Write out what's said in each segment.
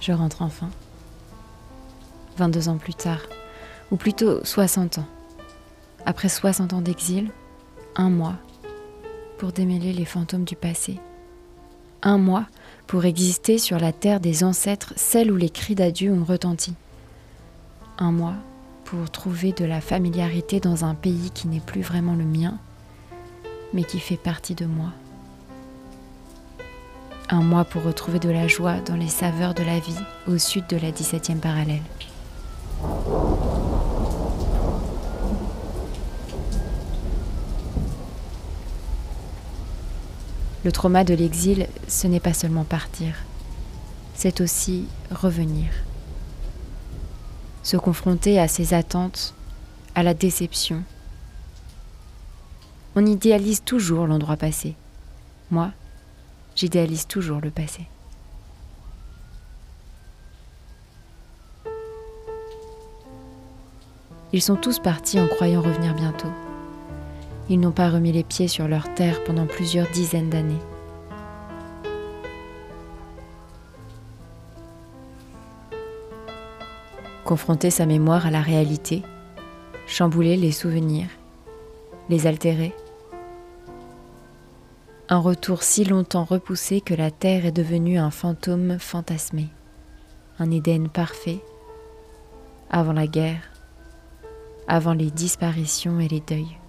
je rentre enfin. 22 ans plus tard, ou plutôt 60 ans. Après 60 ans d'exil, un mois pour démêler les fantômes du passé. Un mois pour exister sur la terre des ancêtres, celle où les cris d'adieu ont retenti. Un mois pour trouver de la familiarité dans un pays qui n'est plus vraiment le mien, mais qui fait partie de moi. Un mois pour retrouver de la joie dans les saveurs de la vie au sud de la 17e parallèle. Le trauma de l'exil, ce n'est pas seulement partir, c'est aussi revenir. Se confronter à ses attentes, à la déception. On idéalise toujours l'endroit passé. Moi, j'idéalise toujours le passé. Ils sont tous partis en croyant revenir bientôt. Ils n'ont pas remis les pieds sur leur terre pendant plusieurs dizaines d'années. Confronter sa mémoire à la réalité, chambouler les souvenirs, les altérer. Un retour si longtemps repoussé que la terre est devenue un fantôme fantasmé, un Éden parfait, avant la guerre, avant les disparitions et les deuils.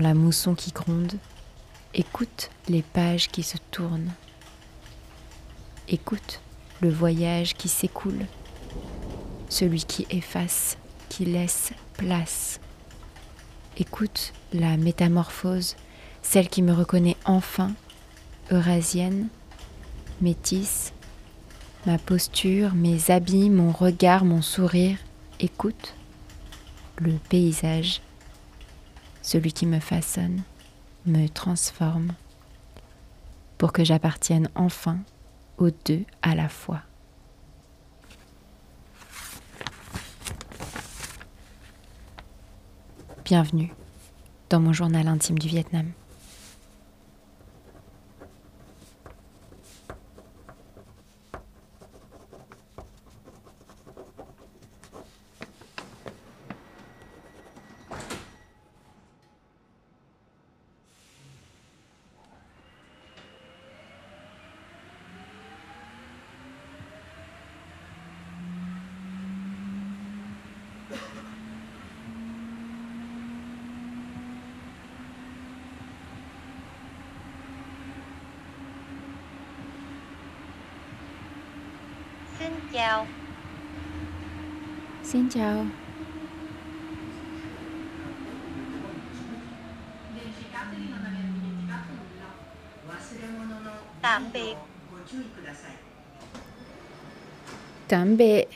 La mousson qui gronde, écoute les pages qui se tournent. Écoute le voyage qui s'écoule, celui qui efface, qui laisse place. Écoute la métamorphose, celle qui me reconnaît enfin, eurasienne, métisse, ma posture, mes habits, mon regard, mon sourire. Écoute le paysage celui qui me façonne, me transforme, pour que j'appartienne enfin aux deux à la fois. Bienvenue dans mon journal intime du Vietnam. Xin chào. Tạm biệt. Tạm biệt.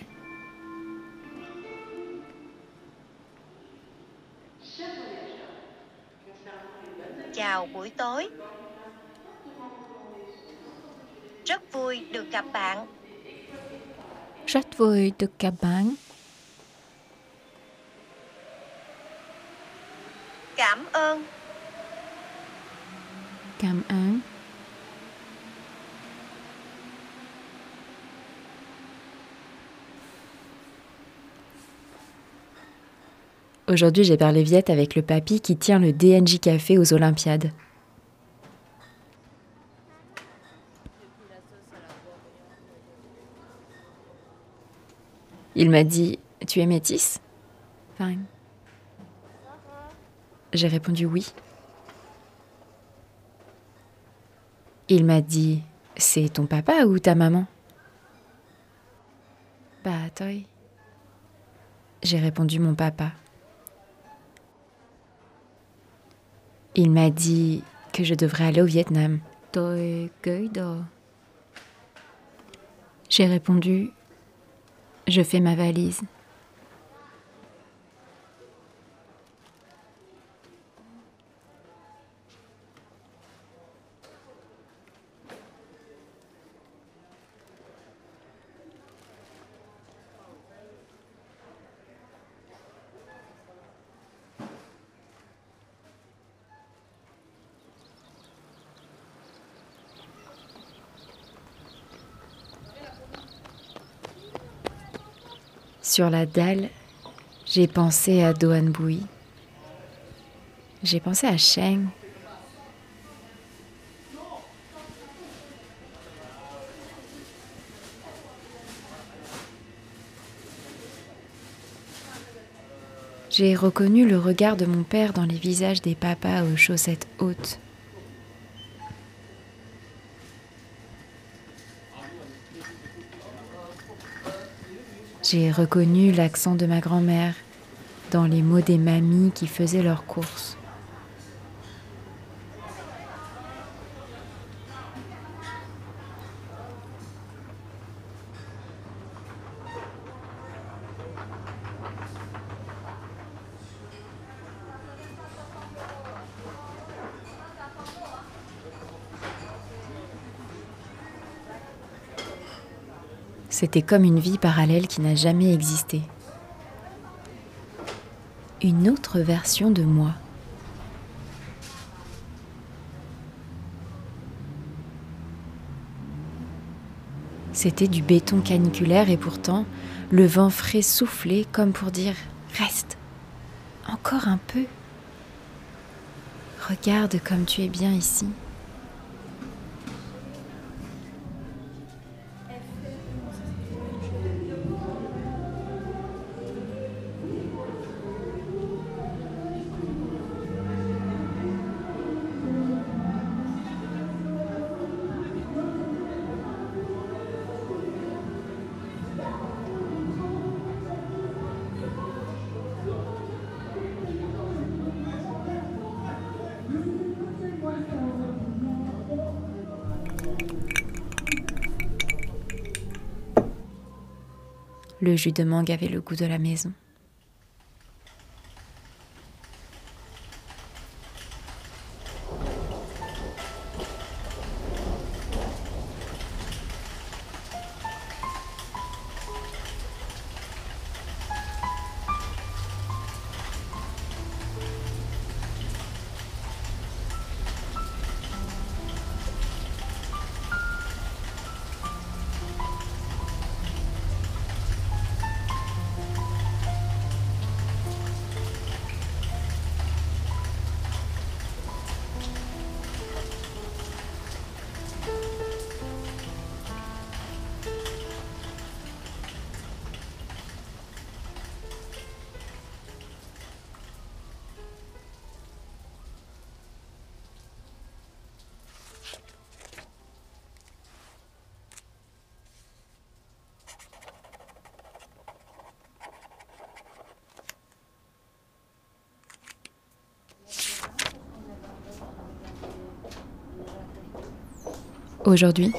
Chào buổi tối. Rất vui được gặp bạn. Rất vui được gặp bạn. Aujourd'hui, j'ai parlé viette avec le papy qui tient le DNJ Café aux Olympiades. Il m'a dit Tu es métisse? Fine. J'ai répondu oui. Il m'a dit C'est ton papa ou ta maman? Bah, toi. J'ai répondu mon papa. Il m'a dit que je devrais aller au Vietnam. J'ai répondu Je fais ma valise. Sur la dalle, j'ai pensé à Doan Bui. J'ai pensé à Sheng. J'ai reconnu le regard de mon père dans les visages des papas aux chaussettes hautes. J'ai reconnu l'accent de ma grand-mère dans les mots des mamies qui faisaient leurs courses. C'était comme une vie parallèle qui n'a jamais existé. Une autre version de moi. C'était du béton caniculaire et pourtant le vent frais soufflait comme pour dire ⁇ Reste, encore un peu. Regarde comme tu es bien ici. ⁇ Le jus de mangue avait le goût de la maison. Aujourd'hui,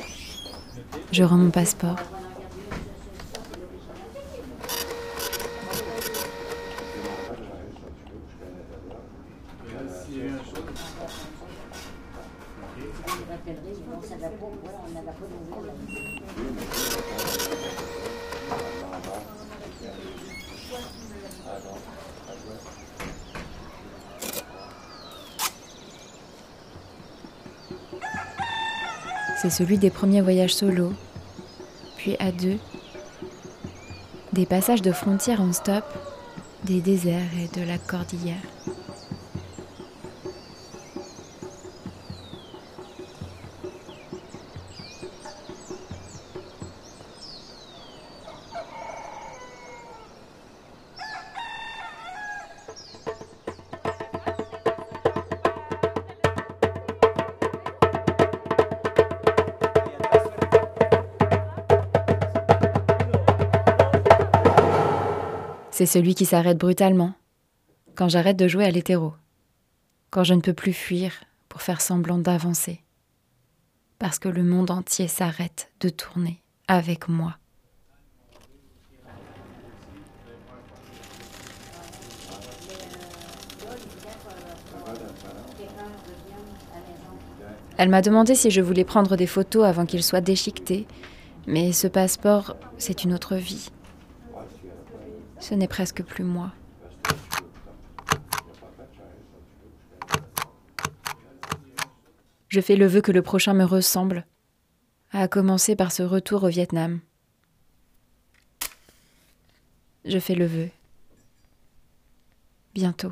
je rends mon passeport. Celui des premiers voyages solo, puis à deux, des passages de frontières en stop, des déserts et de la cordillère. C'est celui qui s'arrête brutalement, quand j'arrête de jouer à l'hétéro, quand je ne peux plus fuir pour faire semblant d'avancer, parce que le monde entier s'arrête de tourner avec moi. Elle m'a demandé si je voulais prendre des photos avant qu'il soit déchiqueté, mais ce passeport, c'est une autre vie. Ce n'est presque plus moi. Je fais le vœu que le prochain me ressemble, à commencer par ce retour au Vietnam. Je fais le vœu. Bientôt.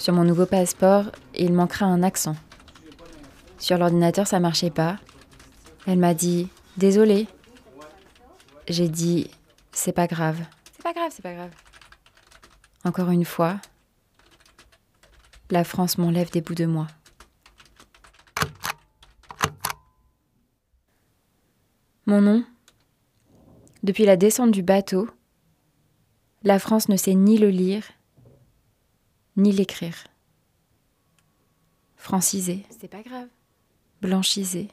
Sur mon nouveau passeport, il manquera un accent. Sur l'ordinateur, ça marchait pas. Elle m'a dit Désolée. J'ai dit C'est pas grave. C'est pas grave, c'est pas grave. Encore une fois, la France m'enlève des bouts de moi. Mon nom Depuis la descente du bateau, la France ne sait ni le lire, ni l'écrire. Francisé. C'est pas grave. Blanchisé.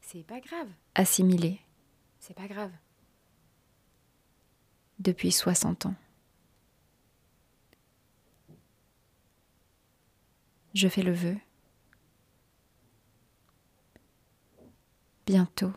C'est pas grave. Assimilé. C'est pas grave. Depuis 60 ans. Je fais le vœu. Bientôt.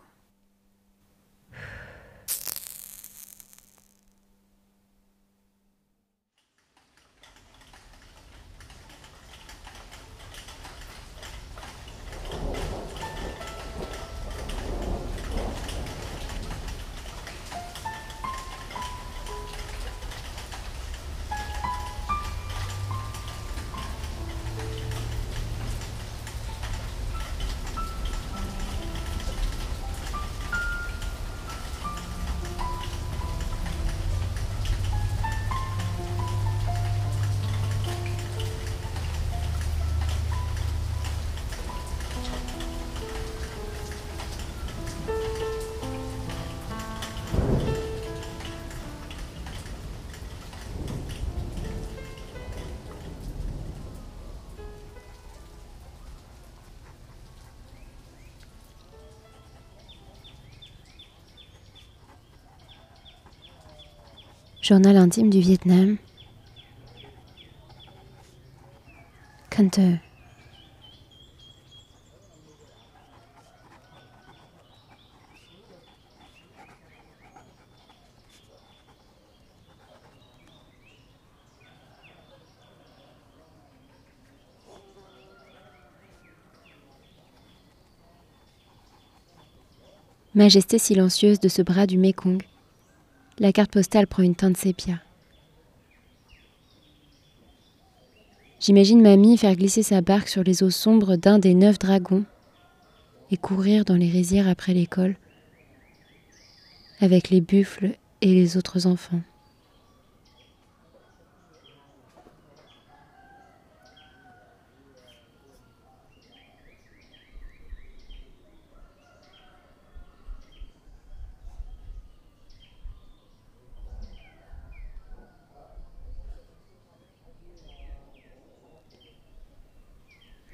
Journal intime du Vietnam. Majesté silencieuse de ce bras du Mékong, la carte postale prend une teinte sépia. J'imagine mamie faire glisser sa barque sur les eaux sombres d'un des neuf dragons et courir dans les rizières après l'école avec les buffles et les autres enfants.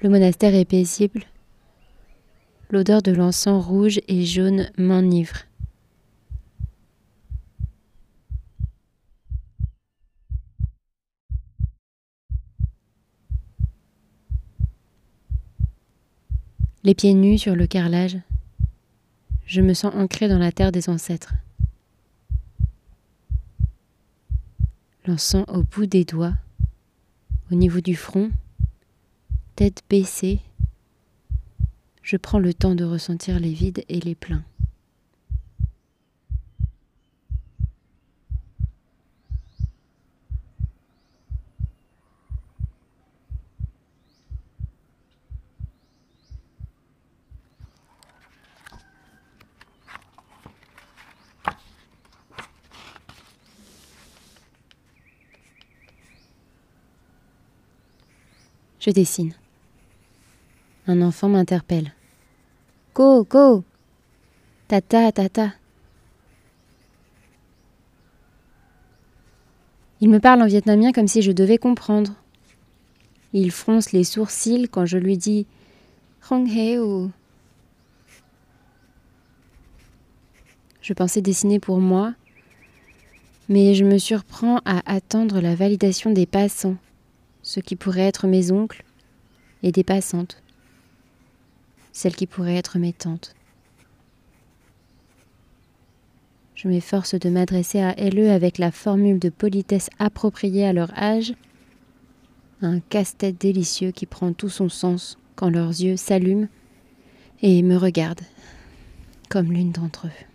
Le monastère est paisible. L'odeur de l'encens rouge et jaune m'enivre. Les pieds nus sur le carrelage, je me sens ancré dans la terre des ancêtres. L'encens au bout des doigts, au niveau du front, tête baissée, je prends le temps de ressentir les vides et les pleins. Je dessine. Un enfant m'interpelle. Go, go Tata, tata Il me parle en vietnamien comme si je devais comprendre. Il fronce les sourcils quand je lui dis Hong Heo. Je pensais dessiner pour moi, mais je me surprends à attendre la validation des passants, ce qui pourraient être mes oncles, et des passantes celles qui pourraient être mes tantes. Je m'efforce de m'adresser à LE avec la formule de politesse appropriée à leur âge. Un casse-tête délicieux qui prend tout son sens quand leurs yeux s'allument et me regardent comme l'une d'entre eux.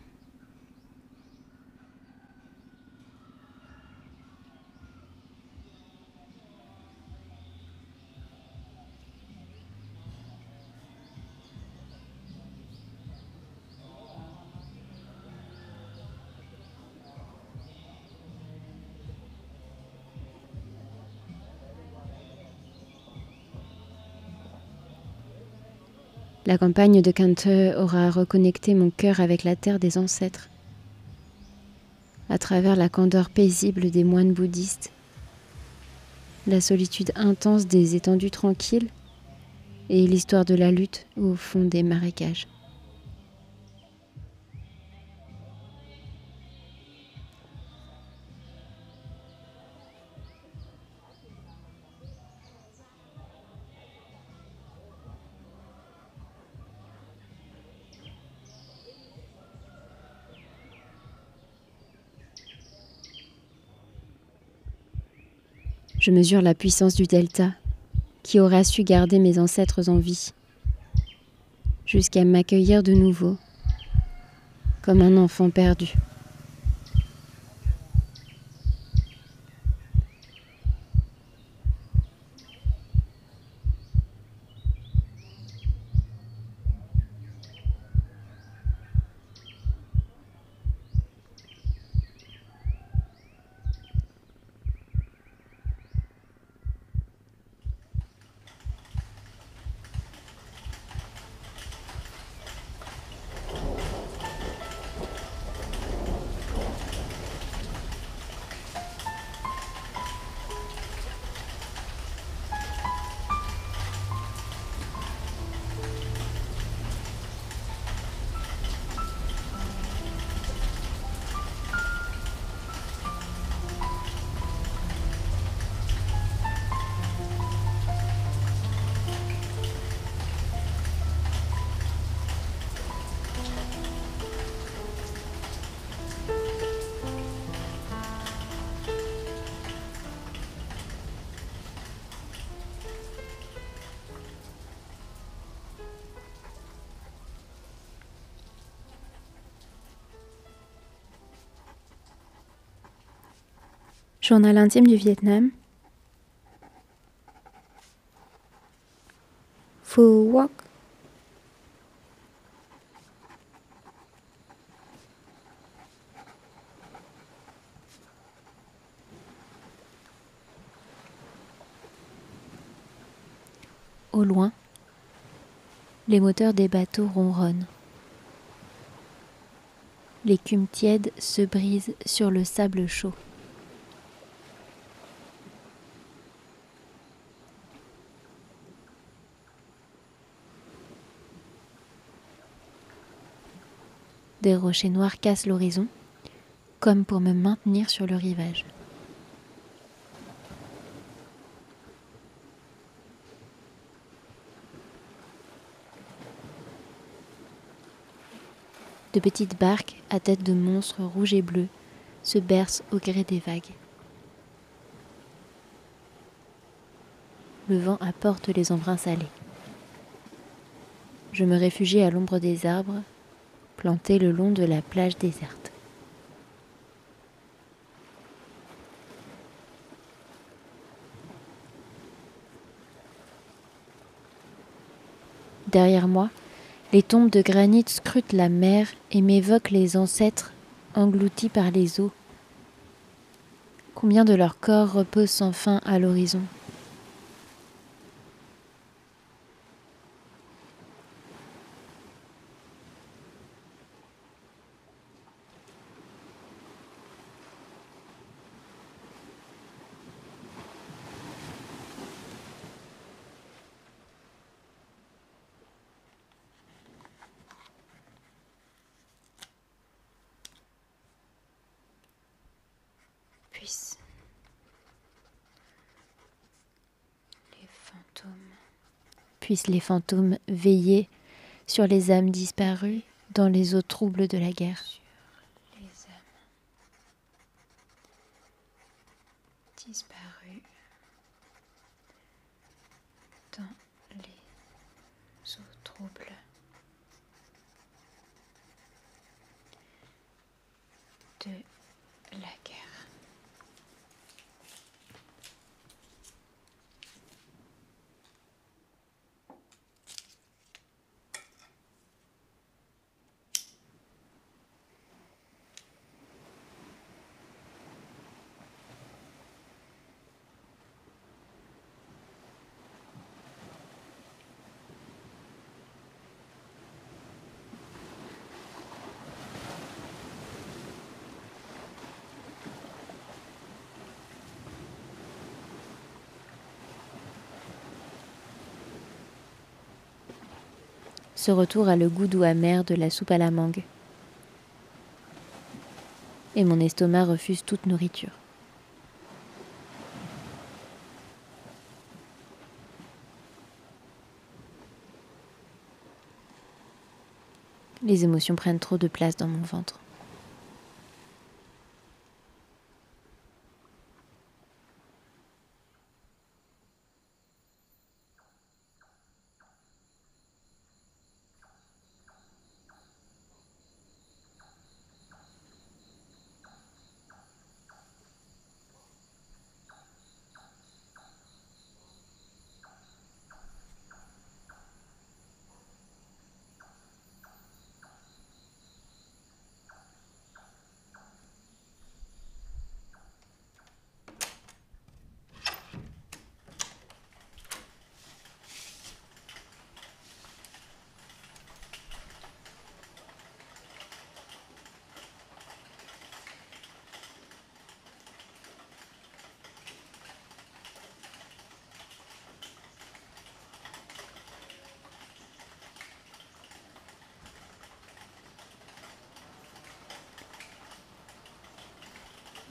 La campagne de Kante aura reconnecté mon cœur avec la terre des ancêtres, à travers la candeur paisible des moines bouddhistes, la solitude intense des étendues tranquilles et l'histoire de la lutte au fond des marécages. Je mesure la puissance du delta qui aura su garder mes ancêtres en vie jusqu'à m'accueillir de nouveau comme un enfant perdu. Journal intime du Vietnam. Phu. Au loin, les moteurs des bateaux ronronnent. L'écume tiède se brise sur le sable chaud. Des rochers noirs cassent l'horizon, comme pour me maintenir sur le rivage. De petites barques à tête de monstres rouges et bleus se bercent au gré des vagues. Le vent apporte les embruns salés. Je me réfugie à l'ombre des arbres planté le long de la plage déserte. Derrière moi, les tombes de granit scrutent la mer et m'évoquent les ancêtres engloutis par les eaux. Combien de leurs corps reposent sans fin à l'horizon les fantômes. Puissent les fantômes veiller sur les âmes disparues dans les eaux troubles de la guerre. Sur les âmes disparu dans les eaux troubles. de la guerre. Ce retour a le goût doux amer de la soupe à la mangue. Et mon estomac refuse toute nourriture. Les émotions prennent trop de place dans mon ventre.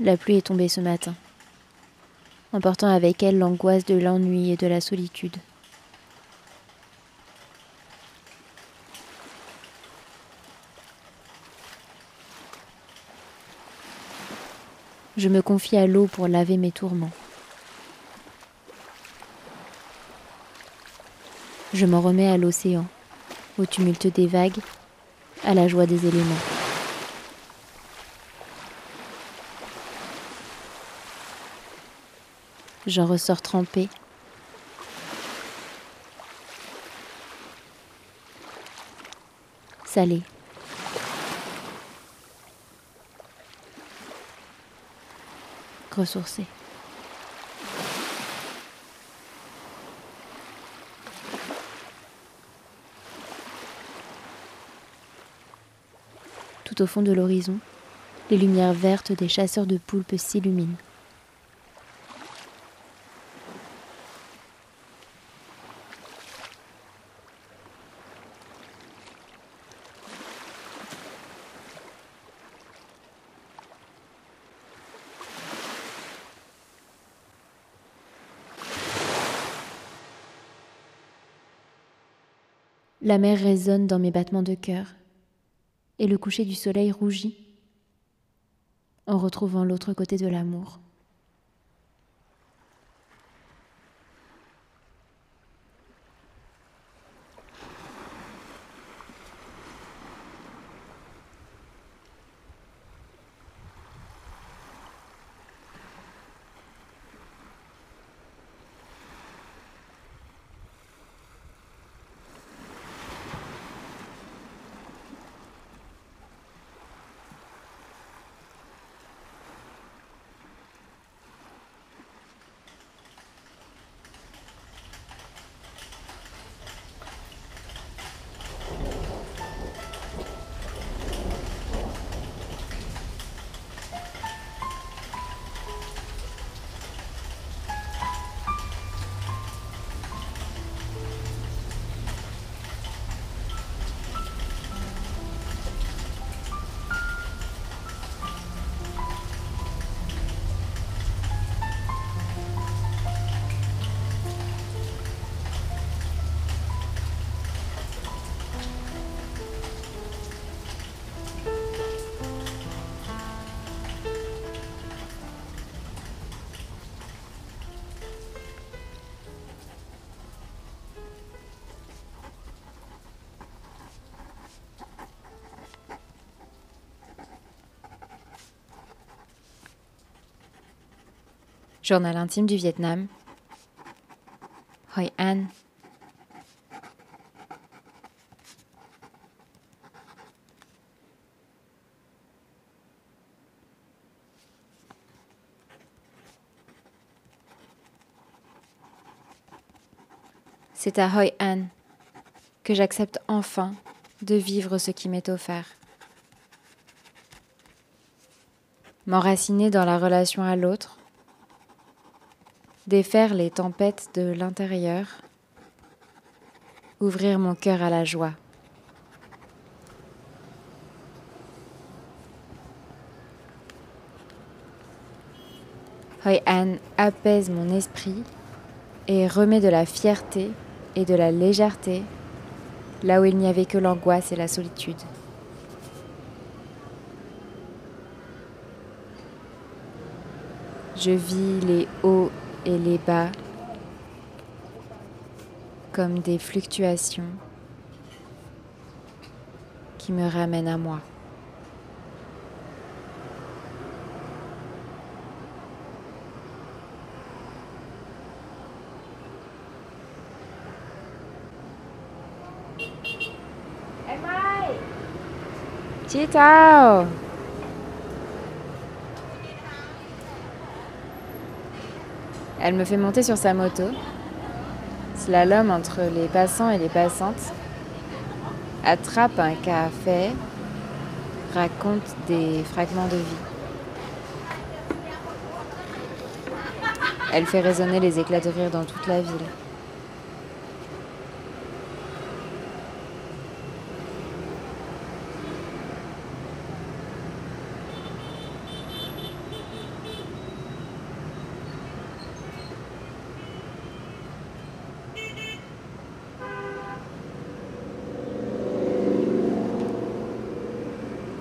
La pluie est tombée ce matin, emportant avec elle l'angoisse de l'ennui et de la solitude. Je me confie à l'eau pour laver mes tourments. Je m'en remets à l'océan, au tumulte des vagues, à la joie des éléments. J'en ressors trempé. Salé. Ressourcé. Tout au fond de l'horizon, les lumières vertes des chasseurs de poulpes s'illuminent. La mer résonne dans mes battements de cœur, et le coucher du soleil rougit en retrouvant l'autre côté de l'amour. Journal intime du Vietnam. Hoi An. C'est à Hoi An que j'accepte enfin de vivre ce qui m'est offert. M'enraciner dans la relation à l'autre, défaire les tempêtes de l'intérieur, ouvrir mon cœur à la joie. Hoi An apaise mon esprit et remet de la fierté et de la légèreté là où il n'y avait que l'angoisse et la solitude. Je vis les hauts et les bas comme des fluctuations qui me ramènent à moi. Elle me fait monter sur sa moto, slalom entre les passants et les passantes, attrape un café, raconte des fragments de vie. Elle fait résonner les éclats de rire dans toute la ville.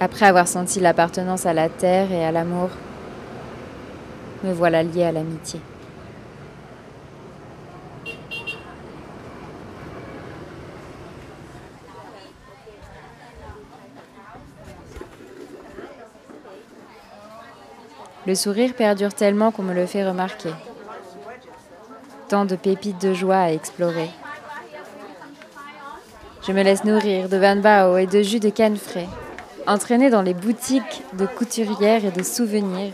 Après avoir senti l'appartenance à la terre et à l'amour, me voilà lié à l'amitié. Le sourire perdure tellement qu'on me le fait remarquer. Tant de pépites de joie à explorer. Je me laisse nourrir de van bao et de jus de canne frais entraîné dans les boutiques de couturières et de souvenirs,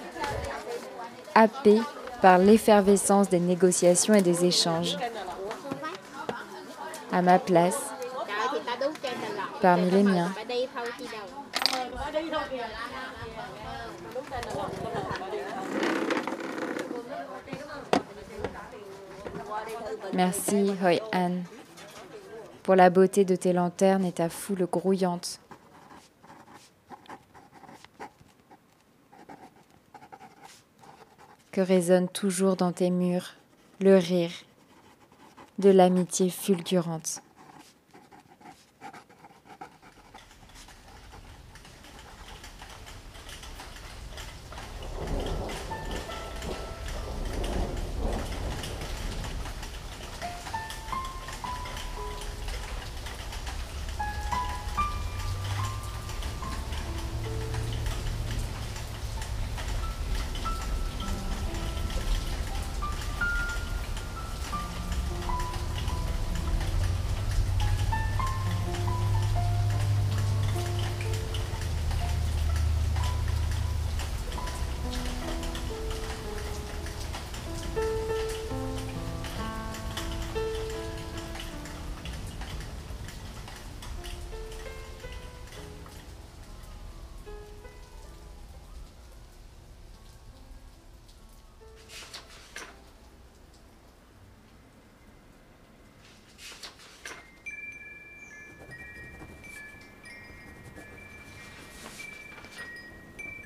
happé par l'effervescence des négociations et des échanges. À ma place, parmi les miens. Merci, Hoi An, pour la beauté de tes lanternes et ta foule grouillante. Que résonne toujours dans tes murs le rire de l'amitié fulgurante.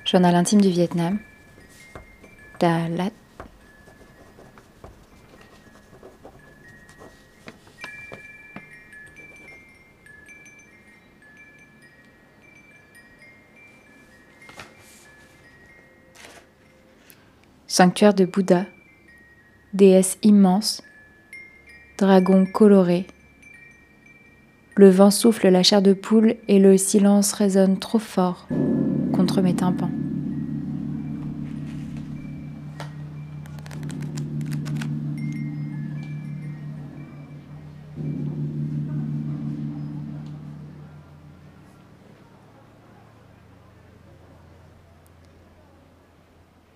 Journal intime du Vietnam. Sanctuaire de Bouddha, déesse immense, dragon coloré. Le vent souffle la chair de poule et le silence résonne trop fort mes tympans.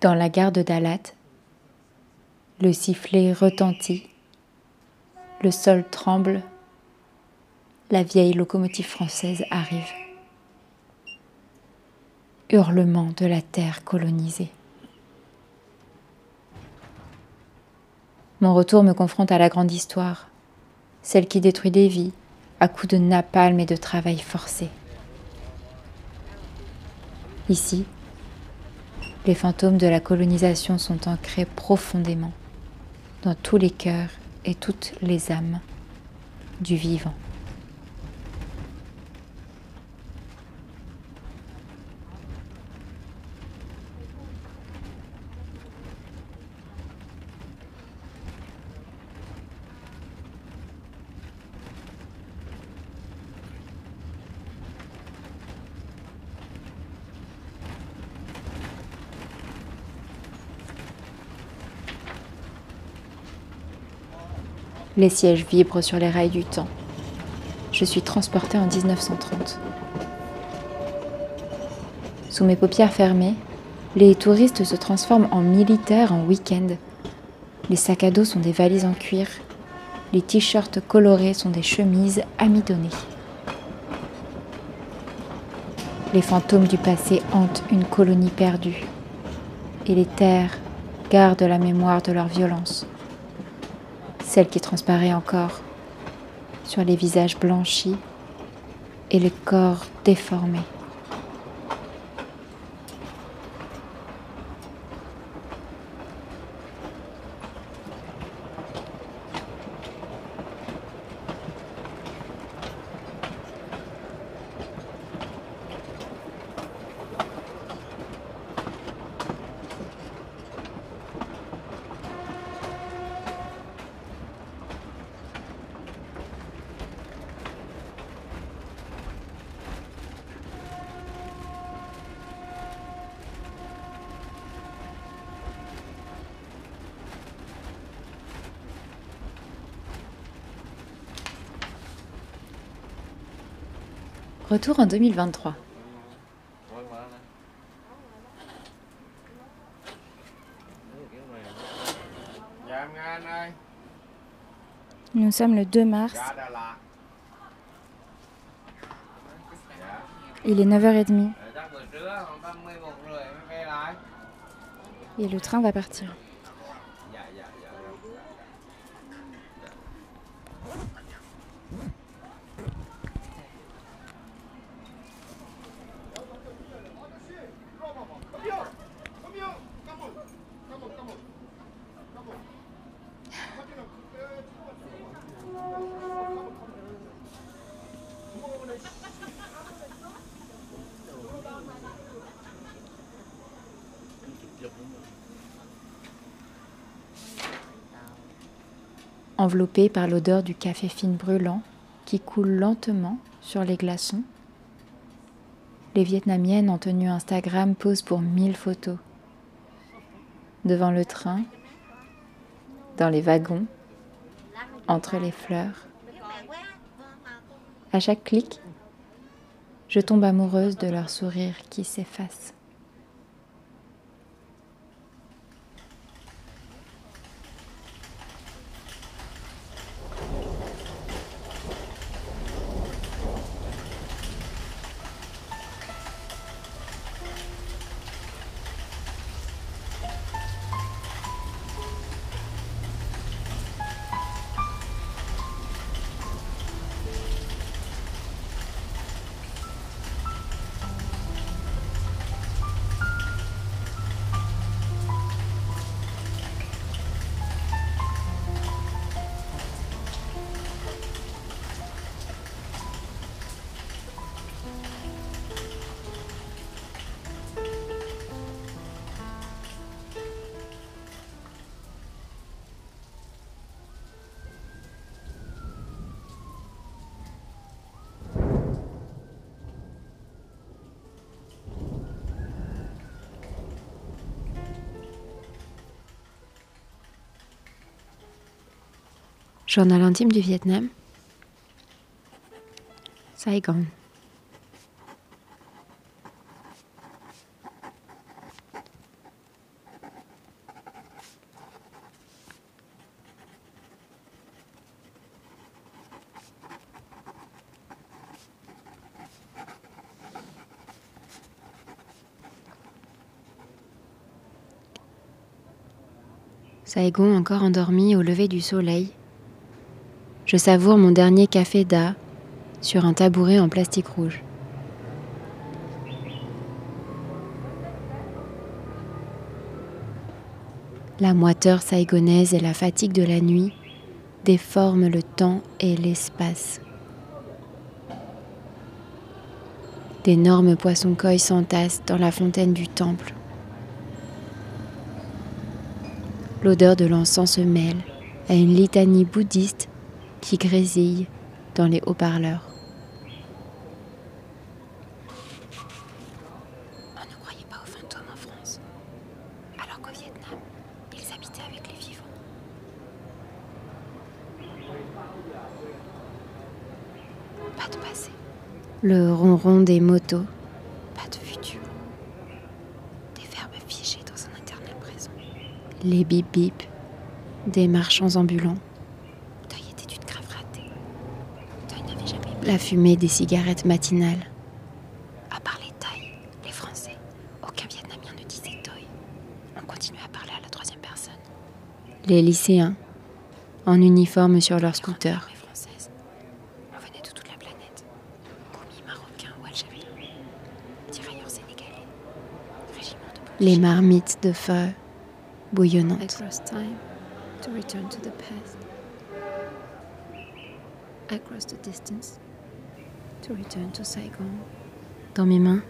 Dans la gare de Dalat, le sifflet retentit, le sol tremble, la vieille locomotive française arrive. Hurlement de la terre colonisée. Mon retour me confronte à la grande histoire, celle qui détruit des vies à coups de napalm et de travail forcé. Ici, les fantômes de la colonisation sont ancrés profondément dans tous les cœurs et toutes les âmes du vivant. Les sièges vibrent sur les rails du temps. Je suis transportée en 1930. Sous mes paupières fermées, les touristes se transforment en militaires en week-end. Les sacs à dos sont des valises en cuir. Les t-shirts colorés sont des chemises amidonnées. Les fantômes du passé hantent une colonie perdue. Et les terres gardent la mémoire de leur violence celle qui transparaît encore sur les visages blanchis et les corps déformés. Retour en 2023. Nous sommes le 2 mars. Il est 9h30. Et le train va partir. Enveloppé par l'odeur du café fine brûlant qui coule lentement sur les glaçons. Les Vietnamiennes en tenue Instagram posent pour mille photos. Devant le train, dans les wagons, entre les fleurs. À chaque clic, je tombe amoureuse de leur sourire qui s'efface. Journal intime du Vietnam. Saigon. Saigon encore endormi au lever du soleil, je savoure mon dernier café d'A sur un tabouret en plastique rouge. La moiteur saigonaise et la fatigue de la nuit déforment le temps et l'espace. D'énormes poissons koi s'entassent dans la fontaine du temple. L'odeur de l'encens se mêle à une litanie bouddhiste qui grésille dans les haut-parleurs. On ne croyait pas aux fantômes en France, alors qu'au Vietnam, ils habitaient avec les vivants. Pas de passé, Le ronron des motos, pas de futur. Des verbes figés dans un éternel présent. les bip bip des marchands ambulants, la fumée des cigarettes matinales, À part les les Français, aucun Vietnamien ne disait Deuil. On continuait à parler à la troisième personne. les lycéens en uniforme sur leur scooter, Armée française. On venait de toute la planète. Commis marocains ou algériens. Tirailleurs sénégalais. Régiment de police. les marmites de feu bouillonnantes. Across the distance Dans mes mains,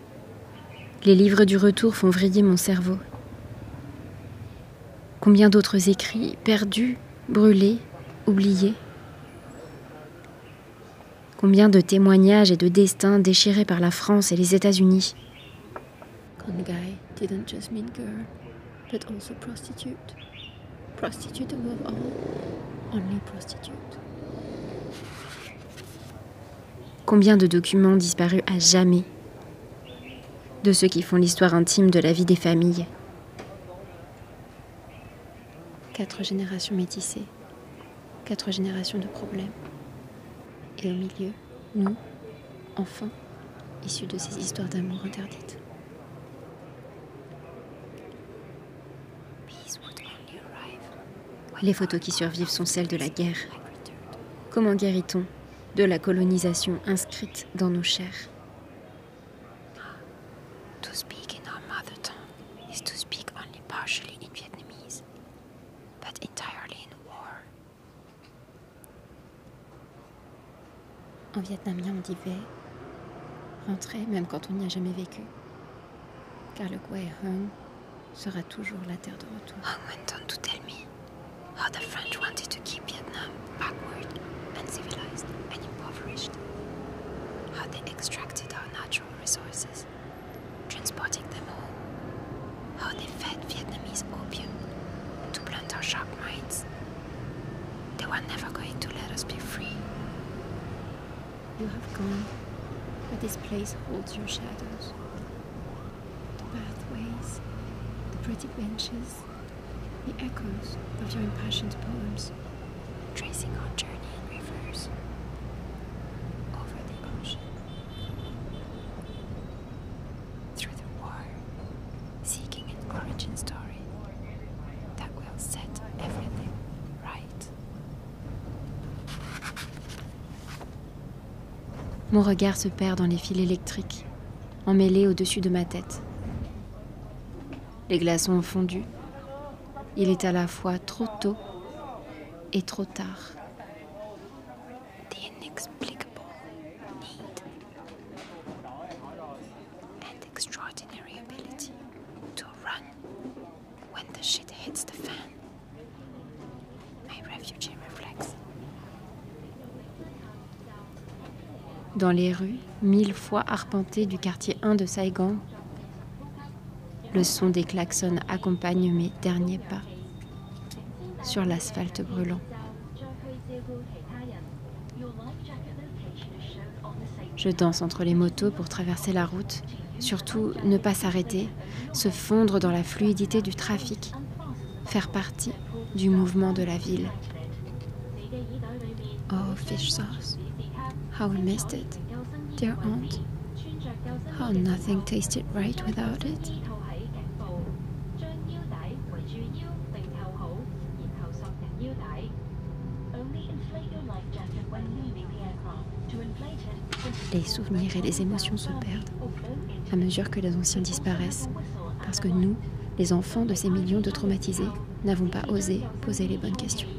les livres du retour font vriller mon cerveau. Combien d'autres écrits, perdus, brûlés, oubliés? Combien de témoignages et de destins déchirés par la France et les États-Unis? Prostitute. Prostitute above all, only prostitute. Combien de documents disparus à jamais de ceux qui font l'histoire intime de la vie des familles Quatre générations métissées, quatre générations de problèmes. Et au milieu, nous, enfants, issus de ces histoires d'amour interdites. Les photos qui survivent sont celles de la guerre. Comment guérit-on de la colonisation inscrite dans nos chairs To speak in our mother tongue is to speak only partially in Vietnamese, but entirely in war. En vietnamien, on dit ve, rentrer même quand on n'y a jamais vécu. Car le Quai Hung sera toujours la terre de retour. Hung went on to tell me how the French wanted to keep Vietnam backward, uncivilized, and impoverished. How they extracted our natural resources, transporting them home. How they fed Vietnamese opium to blunt our sharp minds. They were never going to let us be free. You have gone, but this place holds your shadows. The pathways, the pretty benches, the echoes of your impassioned poems. tracing our journey regard se perd dans les fils électriques, emmêlés au-dessus de ma tête. Les glaçons ont fondu. Il est à la fois trop tôt et trop tard. Dans les rues, mille fois arpentées du quartier 1 de Saigon, le son des klaxons accompagne mes derniers pas sur l'asphalte brûlant. Je danse entre les motos pour traverser la route, surtout ne pas s'arrêter, se fondre dans la fluidité du trafic, faire partie du mouvement de la ville. Oh, fish sauce. How we missed it, dear aunt. How nothing tasted right without it. Les souvenirs et les émotions se perdent à mesure que les anciens disparaissent, parce que nous, les enfants de ces millions de traumatisés, n'avons pas osé poser les bonnes questions.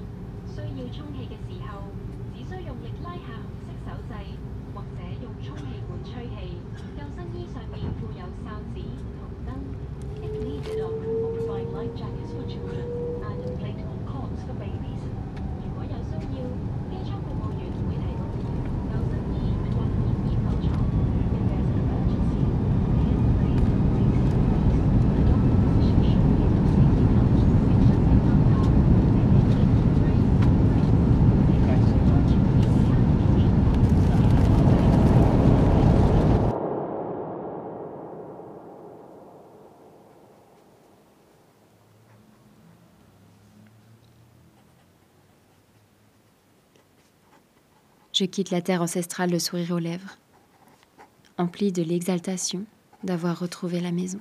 Je quitte la terre ancestrale le sourire aux lèvres, empli de l'exaltation d'avoir retrouvé la maison.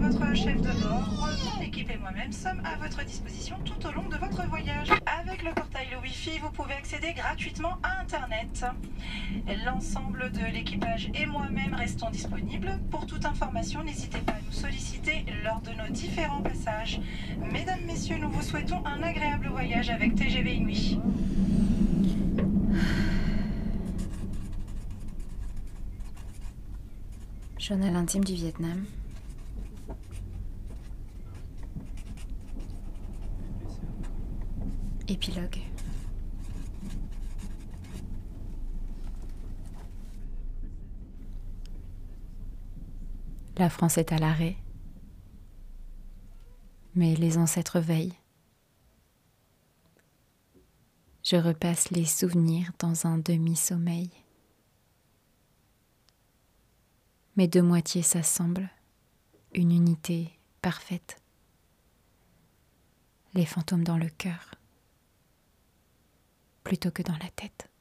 Votre chef de bord. Mon équipe et moi-même sommes à votre disposition tout au long de votre voyage. Avec le portail Wi-Fi, vous pouvez accéder gratuitement à Internet. L'ensemble de l'équipage et moi-même restons disponibles. Pour toute information, n'hésitez pas à nous solliciter lors de nos différents passages. Mesdames, Messieurs, nous vous souhaitons un agréable voyage avec TGV Inuit. Journal intime du Vietnam. Épilogue. La France est à l'arrêt, mais les ancêtres veillent. Je repasse les souvenirs dans un demi-sommeil. Mes deux moitiés s'assemblent, une unité parfaite. Les fantômes dans le cœur, plutôt que dans la tête.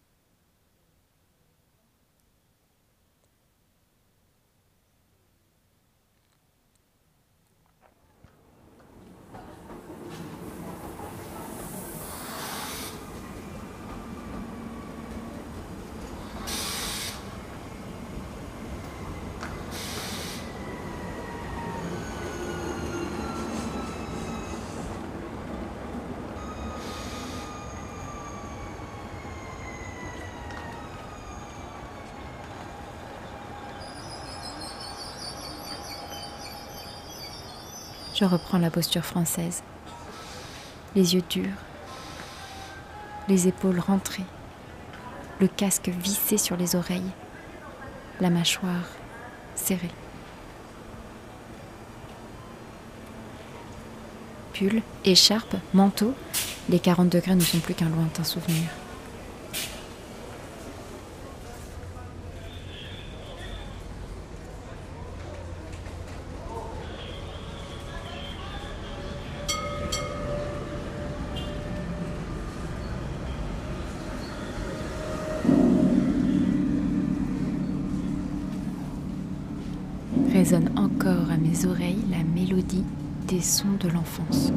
Je reprends la posture française, les yeux durs, les épaules rentrées, le casque vissé sur les oreilles, la mâchoire serrée. Pull, écharpe, manteau, les 40 degrés ne sont plus qu'un lointain souvenir. résonne encore à mes oreilles la mélodie des sons de l'enfance.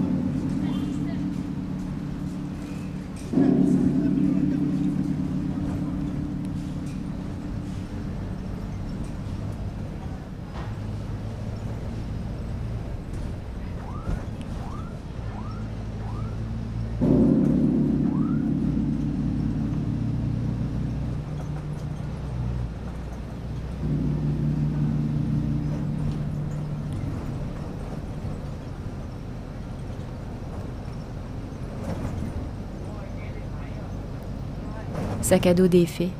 Sac à dos défait.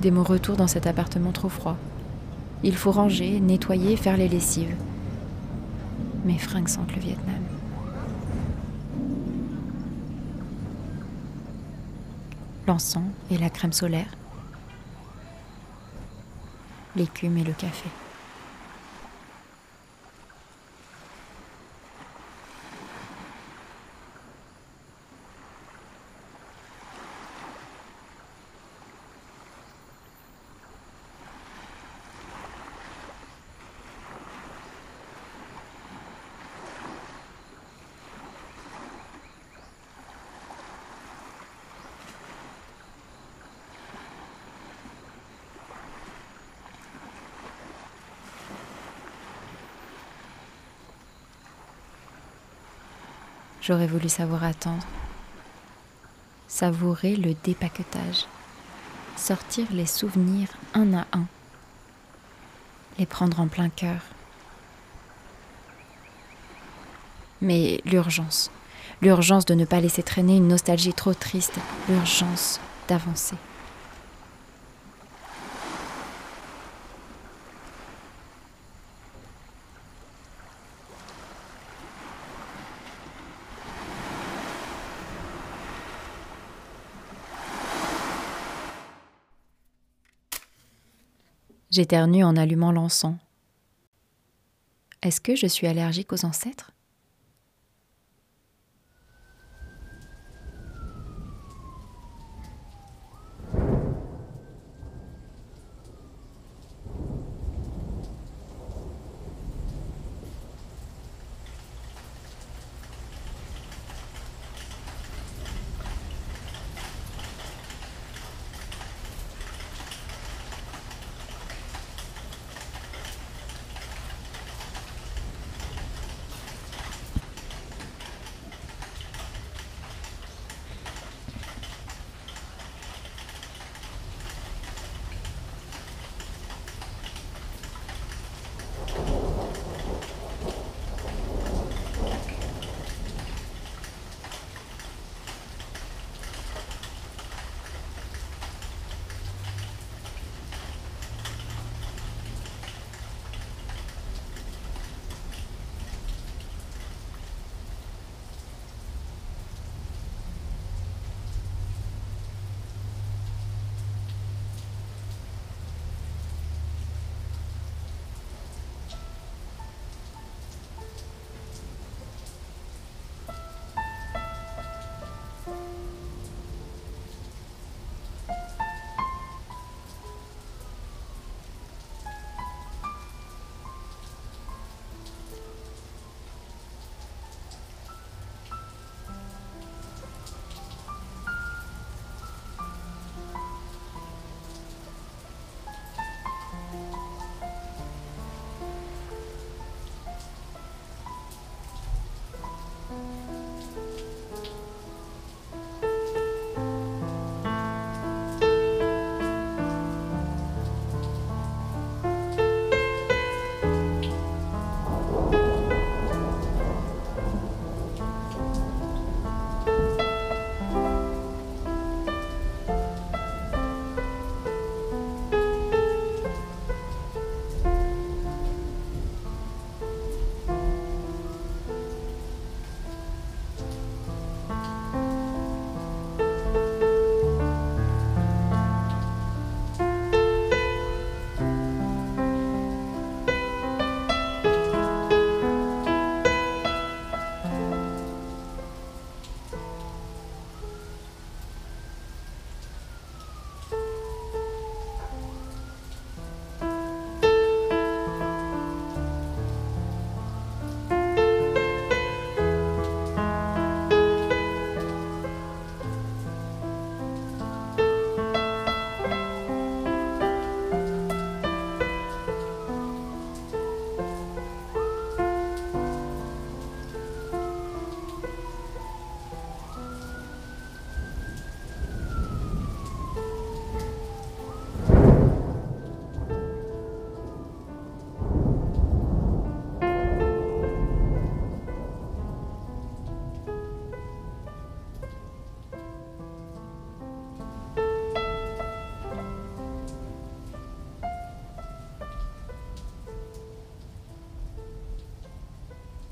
Dès mon retour dans cet appartement trop froid. Il faut ranger, nettoyer, faire les lessives. Mes fringues sentent le Vietnam. L'encens et la crème solaire. L'écume et le café. J'aurais voulu savoir attendre, savourer le dépaquetage, sortir les souvenirs un à un, les prendre en plein cœur. Mais l'urgence, l'urgence de ne pas laisser traîner une nostalgie trop triste, l'urgence d'avancer. J'éternue en allumant l'encens. Est-ce que je suis allergique aux ancêtres?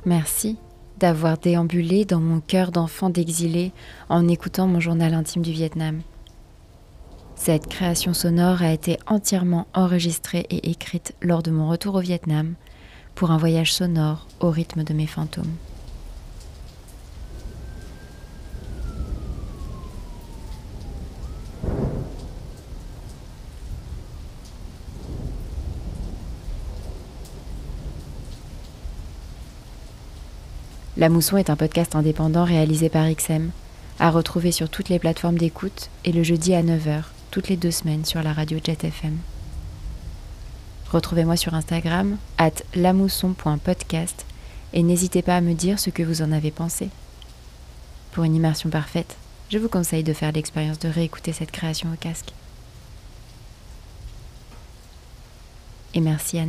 Merci d'avoir déambulé dans mon cœur d'enfant d'exilé en écoutant mon journal intime du Vietnam. Cette création sonore a été entièrement enregistrée et écrite lors de mon retour au Vietnam pour un voyage sonore au rythme de mes fantômes. La Mousson est un podcast indépendant réalisé par XM, à retrouver sur toutes les plateformes d'écoute et le jeudi à 9h, toutes les deux semaines sur la radio Jet FM. Retrouvez-moi sur Instagram, at lamousson.podcast, et n'hésitez pas à me dire ce que vous en avez pensé. Pour une immersion parfaite, je vous conseille de faire l'expérience de réécouter cette création au casque. Et merci à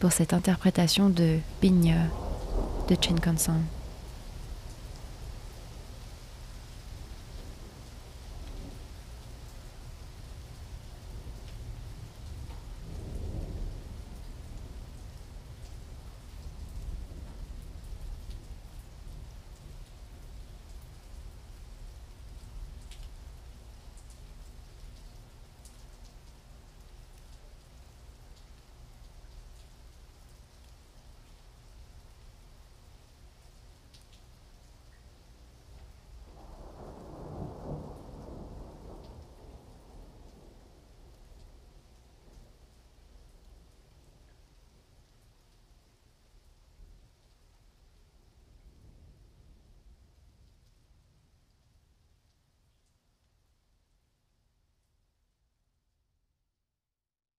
pour cette interprétation de Bigne the Shinkansen.